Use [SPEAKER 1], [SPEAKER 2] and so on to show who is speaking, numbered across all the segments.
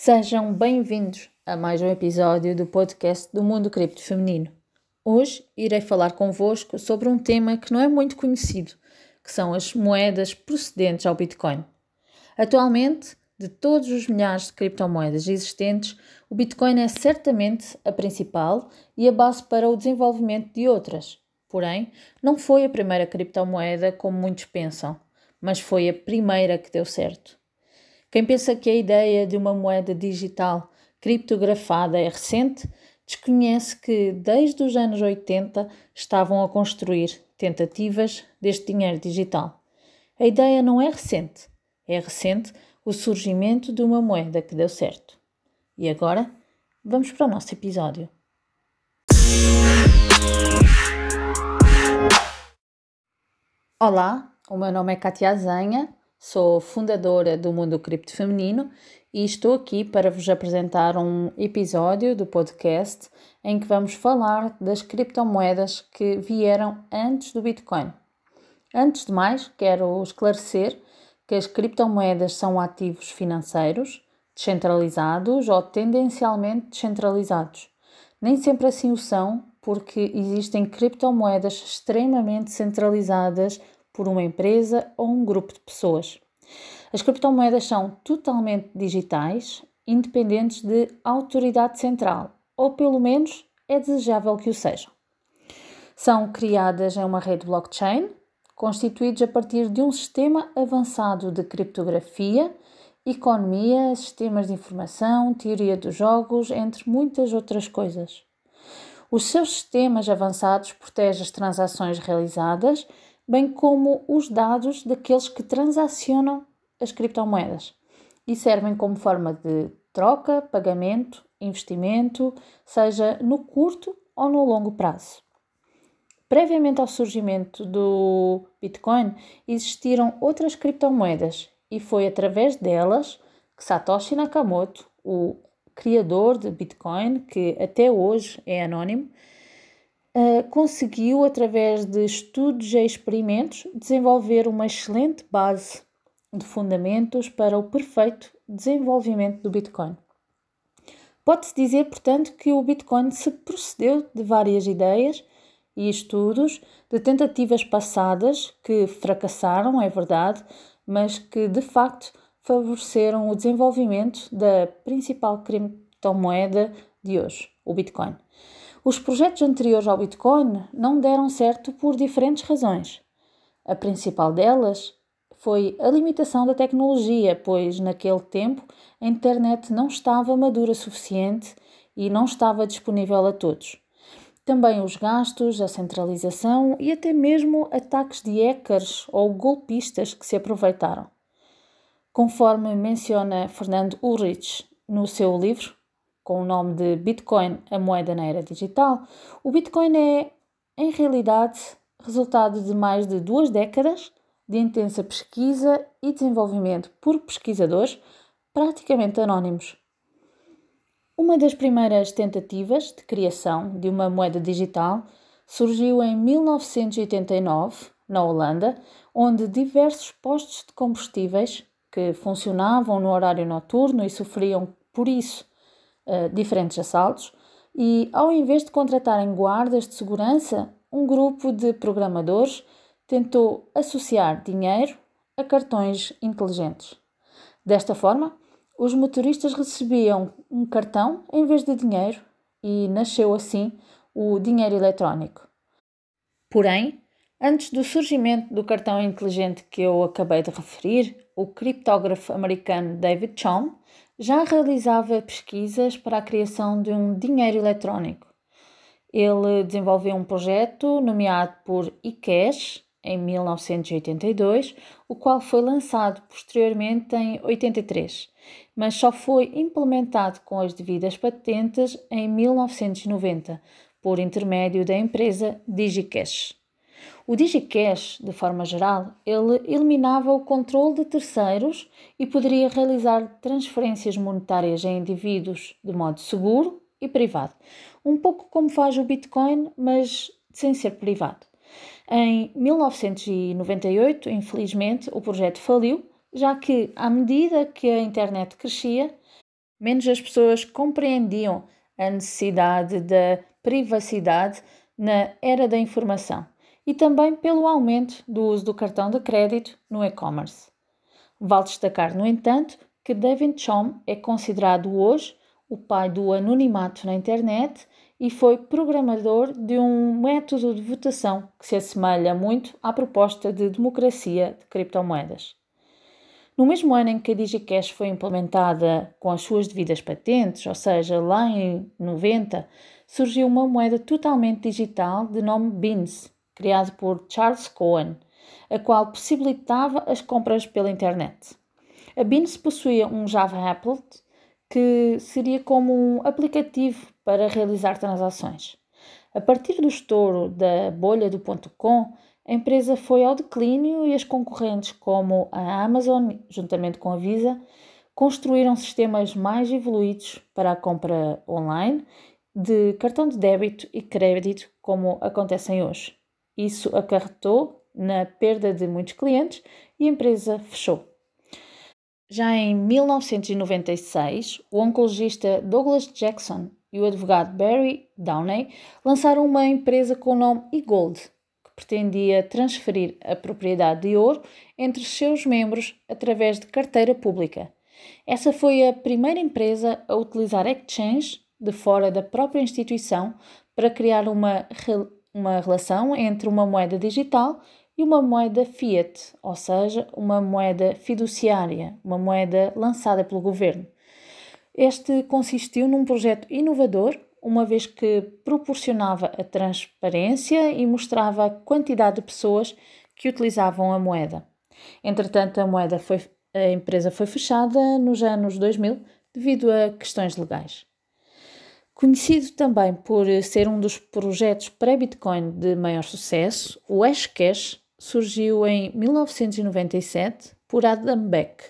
[SPEAKER 1] Sejam bem-vindos a mais um episódio do podcast do Mundo Cripto Feminino. Hoje irei falar convosco sobre um tema que não é muito conhecido, que são as moedas procedentes ao Bitcoin. Atualmente, de todos os milhares de criptomoedas existentes, o Bitcoin é certamente a principal e a base para o desenvolvimento de outras. Porém, não foi a primeira criptomoeda como muitos pensam, mas foi a primeira que deu certo. Quem pensa que a ideia de uma moeda digital criptografada é recente, desconhece que desde os anos 80 estavam a construir tentativas deste dinheiro digital. A ideia não é recente, é recente o surgimento de uma moeda que deu certo. E agora, vamos para o nosso episódio. Olá, o meu nome é Katia Azanha Sou fundadora do Mundo Cripto Feminino e estou aqui para vos apresentar um episódio do podcast em que vamos falar das criptomoedas que vieram antes do Bitcoin. Antes de mais, quero esclarecer que as criptomoedas são ativos financeiros descentralizados ou tendencialmente descentralizados. Nem sempre assim o são, porque existem criptomoedas extremamente centralizadas por uma empresa ou um grupo de pessoas. As criptomoedas são totalmente digitais, independentes de autoridade central, ou pelo menos é desejável que o sejam. São criadas em uma rede blockchain, constituídos a partir de um sistema avançado de criptografia, economia, sistemas de informação, teoria dos jogos, entre muitas outras coisas. Os seus sistemas avançados protegem as transações realizadas bem como os dados daqueles que transacionam as criptomoedas e servem como forma de troca, pagamento, investimento, seja no curto ou no longo prazo. Previamente ao surgimento do Bitcoin, existiram outras criptomoedas e foi através delas que Satoshi Nakamoto, o criador de Bitcoin, que até hoje é anónimo, uh, conseguiu, através de estudos e experimentos, desenvolver uma excelente base de fundamentos para o perfeito desenvolvimento do Bitcoin. Pode-se dizer, portanto, que o Bitcoin se procedeu de várias ideias e estudos, de tentativas passadas que fracassaram, é verdade, mas que de facto favoreceram o desenvolvimento da principal criptomoeda de hoje, o Bitcoin. Os projetos anteriores ao Bitcoin não deram certo por diferentes razões. A principal delas foi a limitação da tecnologia, pois naquele tempo a internet não estava madura suficiente e não estava disponível a todos. Também os gastos, a centralização e até mesmo ataques de hackers ou golpistas que se aproveitaram. Conforme menciona Fernando Ulrich no seu livro com o nome de Bitcoin, a moeda na era digital, o Bitcoin é, em realidade, resultado de mais de duas décadas de intensa pesquisa e desenvolvimento por pesquisadores praticamente anónimos. Uma das primeiras tentativas de criação de uma moeda digital surgiu em 1989, na Holanda, onde diversos postos de combustíveis que funcionavam no horário noturno e sofriam, por isso, uh, diferentes assaltos e, ao invés de contratarem guardas de segurança, um grupo de programadores tentou associar dinheiro a cartões inteligentes. Desta forma, os motoristas recebiam um cartão em vez de dinheiro e nasceu assim o dinheiro eletrónico. Porém, antes do surgimento do cartão inteligente que eu acabei de referir, o criptógrafo americano David Chaum já realizava pesquisas para a criação de um dinheiro eletrónico. Ele desenvolveu um projeto nomeado por eCash em 1982, o qual foi lançado posteriormente em 83, mas só foi implementado com as devidas patentes em 1990, por intermédio da empresa DigiCash. O DigiCash, de forma geral, ele eliminava o controle de terceiros e poderia realizar transferências monetárias a indivíduos de modo seguro e privado, um pouco como faz o Bitcoin, mas sem ser privado. Em 1998, infelizmente, o projeto faliu, já que, à medida que a internet crescia, menos as pessoas compreendiam a necessidade da privacidade na era da informação e também pelo aumento do uso do cartão de crédito no e-commerce. Vale destacar, no entanto, que David Chom é considerado hoje o pai do anonimato na internet e foi programador de um método de votação que se assemelha muito à proposta de democracia de criptomoedas. No mesmo ano em que a DigiCash foi implementada com as suas devidas patentes, ou seja, lá em 90, surgiu uma moeda totalmente digital de nome Beans, criado por Charles Cohen, a qual possibilitava as compras pela internet. A Beans possuía um Java Applet que seria como um aplicativo para realizar transações. A partir do estouro da bolha do ponto .com, a empresa foi ao declínio e as concorrentes como a Amazon, juntamente com a Visa, construíram sistemas mais evoluídos para a compra online de cartão de débito e crédito, como acontecem hoje. Isso acarretou na perda de muitos clientes e a empresa fechou. Já em 1996, o oncologista Douglas Jackson e o advogado Barry Downey lançaram uma empresa com o nome eGold, que pretendia transferir a propriedade de ouro entre seus membros através de carteira pública. Essa foi a primeira empresa a utilizar exchange de fora da própria instituição para criar uma, uma relação entre uma moeda digital e uma moeda fiat, ou seja, uma moeda fiduciária, uma moeda lançada pelo governo. Este consistiu num projeto inovador, uma vez que proporcionava a transparência e mostrava a quantidade de pessoas que utilizavam a moeda. Entretanto, a moeda foi, a empresa foi fechada nos anos 2000 devido a questões legais. Conhecido também por ser um dos projetos pré-Bitcoin de maior sucesso, o Hashcash surgiu em 1997 por Adam Beck.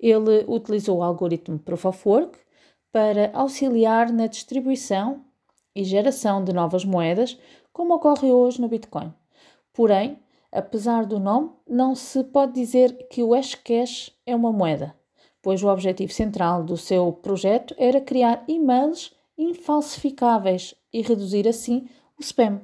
[SPEAKER 1] Ele utilizou o algoritmo Proof of Work para auxiliar na distribuição e geração de novas moedas, como ocorre hoje no Bitcoin. Porém, apesar do nome, não se pode dizer que o Hashcash é uma moeda, pois o objetivo central do seu projeto era criar e-mails infalsificáveis e reduzir assim o spam.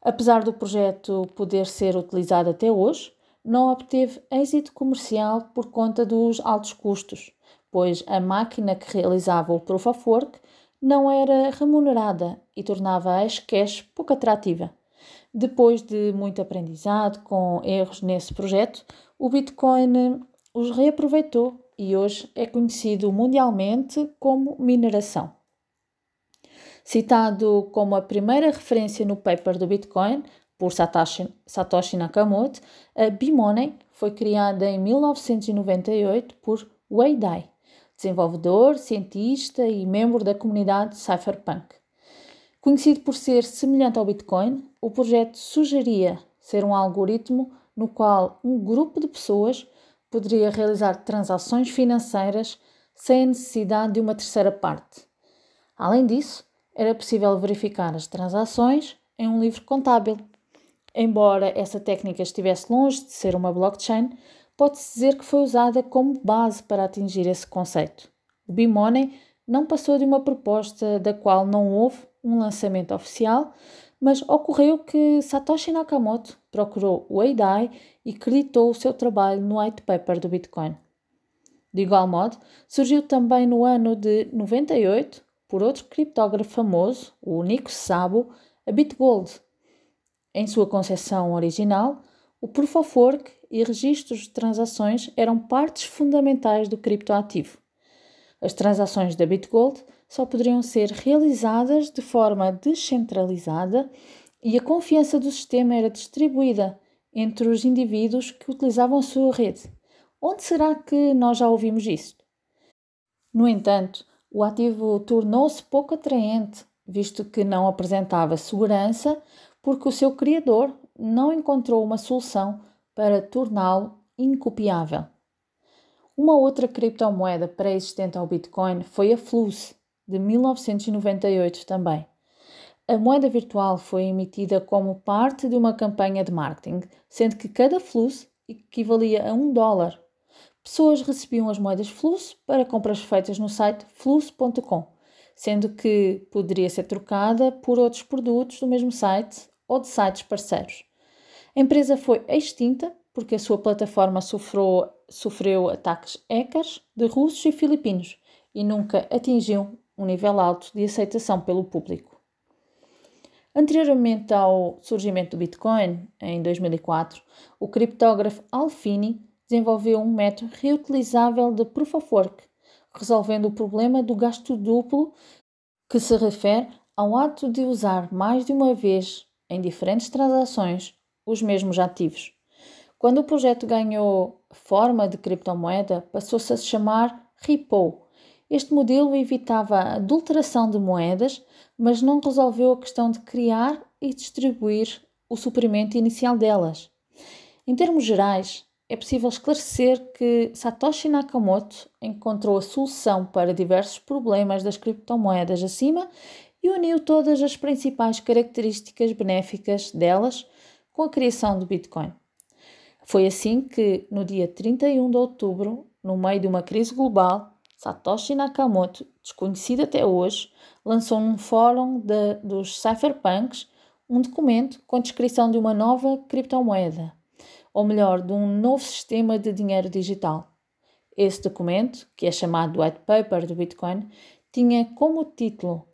[SPEAKER 1] Apesar do projeto poder ser utilizado até hoje, não obteve êxito comercial por conta dos altos custos, pois a máquina que realizava o Proof of Work não era remunerada e tornava a Hashcash pouco atrativa. Depois de muito aprendizado com erros nesse projeto, o Bitcoin os reaproveitou e hoje é conhecido mundialmente como mineração. Citado como a primeira referência no paper do Bitcoin por Satoshi, Satoshi Nakamoto, a B-Money foi criada em 1998 por Wei Dai, desenvolvedor, cientista e membro da comunidade Cypherpunk. Conhecido por ser semelhante ao Bitcoin, o projeto sugeria ser um algoritmo no qual um grupo de pessoas poderia realizar transações financeiras sem a necessidade de uma terceira parte. Além disso, era possível verificar as transações em um livro contábil. Embora essa técnica estivesse longe de ser uma blockchain, pode-se dizer que foi usada como base para atingir esse conceito. O B-Money não passou de uma proposta da qual não houve um lançamento oficial, mas ocorreu que Satoshi Nakamoto procurou o Eidai e creditou o seu trabalho no white paper do Bitcoin. De igual modo, surgiu também no ano de 98 por outro criptógrafo famoso, o Nico Sabo, a BitGold. Em sua concepção original, o Proof of Work e registros de transações eram partes fundamentais do criptoativo. As transações da BitGold só poderiam ser realizadas de forma descentralizada e a confiança do sistema era distribuída entre os indivíduos que utilizavam a sua rede. Onde será que nós já ouvimos isto? No entanto, o ativo tornou-se pouco atraente, visto que não apresentava segurança, porque o seu criador não encontrou uma solução para torná-lo incopiável. Uma outra criptomoeda pré-existente ao Bitcoin foi a Flux, de 1998 também. A moeda virtual foi emitida como parte de uma campanha de marketing, sendo que cada Flux equivalia a um dólar. Pessoas recebiam as moedas Flux para compras feitas no site flux.com, sendo que poderia ser trocada por outros produtos do mesmo site ou de sites parceiros. A empresa foi extinta porque a sua plataforma sofreu, sofreu ataques hackers de russos e filipinos e nunca atingiu um nível alto de aceitação pelo público. Anteriormente ao surgimento do Bitcoin, em 2004, o criptógrafo Alfini desenvolveu um método reutilizável de Proof of Work, resolvendo o problema do gasto duplo que se refere ao ato de usar mais de uma vez em diferentes transações os mesmos ativos. Quando o projeto ganhou forma de criptomoeda, passou-se a se chamar Repo. Este modelo evitava a adulteração de moedas, mas não resolveu a questão de criar e distribuir o suprimento inicial delas. Em termos gerais, é possível esclarecer que Satoshi Nakamoto encontrou a solução para diversos problemas das criptomoedas acima e uniu todas as principais características benéficas delas com a criação do Bitcoin. Foi assim que, no dia 31 de outubro, no meio de uma crise global, Satoshi Nakamoto, desconhecido até hoje, lançou num fórum de, dos cypherpunks um documento com a descrição de uma nova criptomoeda, ou melhor, de um novo sistema de dinheiro digital. Esse documento, que é chamado White Paper do Bitcoin, tinha como título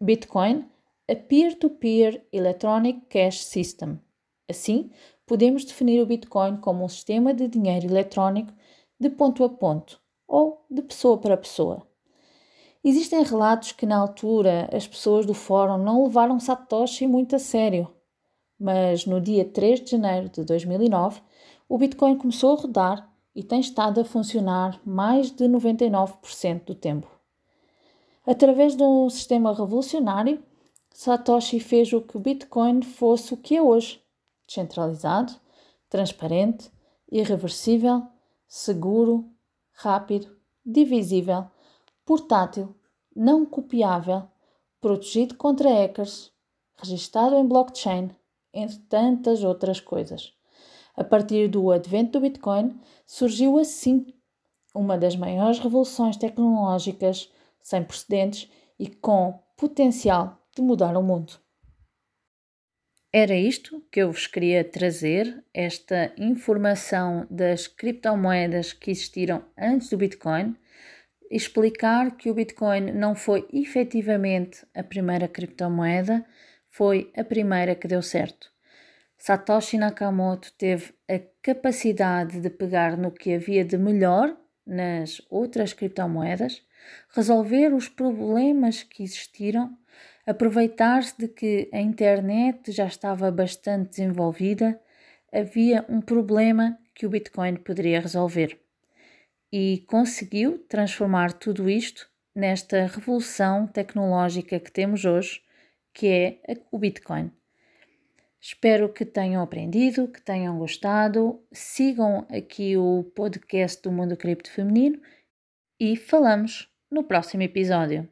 [SPEAKER 1] Bitcoin, a Peer-to-Peer Electronic Cash System. Assim, podemos definir o Bitcoin como um sistema de dinheiro eletrónico de ponto a ponto ou de pessoa para pessoa. Existem relatos que, na altura, as pessoas do fórum não levaram Satoshi muito a sério mas no dia 3 de janeiro de 2009 o Bitcoin começou a rodar e tem estado a funcionar mais de 99% do tempo. Através de um sistema revolucionário, Satoshi fez o que o Bitcoin fosse o que é hoje: descentralizado, transparente, irreversível, seguro, rápido, divisível, portátil, não copiável, protegido contra hackers, registado em blockchain entre tantas outras coisas. A partir do advento do Bitcoin, surgiu assim uma das maiores revoluções tecnológicas sem precedentes e com potencial de mudar o mundo. Era isto que eu vos queria trazer, esta informação das criptomoedas que existiram antes do Bitcoin, explicar que o Bitcoin não foi efetivamente a primeira criptomoeda, foi a primeira que deu certo. Satoshi Nakamoto teve a capacidade de pegar no que havia de melhor nas outras criptomoedas, resolver os problemas que existiram, aproveitar-se de que a internet já estava bastante desenvolvida, havia um problema que o Bitcoin poderia resolver. E conseguiu transformar tudo isto nesta revolução tecnológica que temos hoje, que é o Bitcoin. Espero que tenham aprendido, que tenham gostado. Sigam aqui o podcast do Mundo Cripto Feminino e falamos no próximo episódio.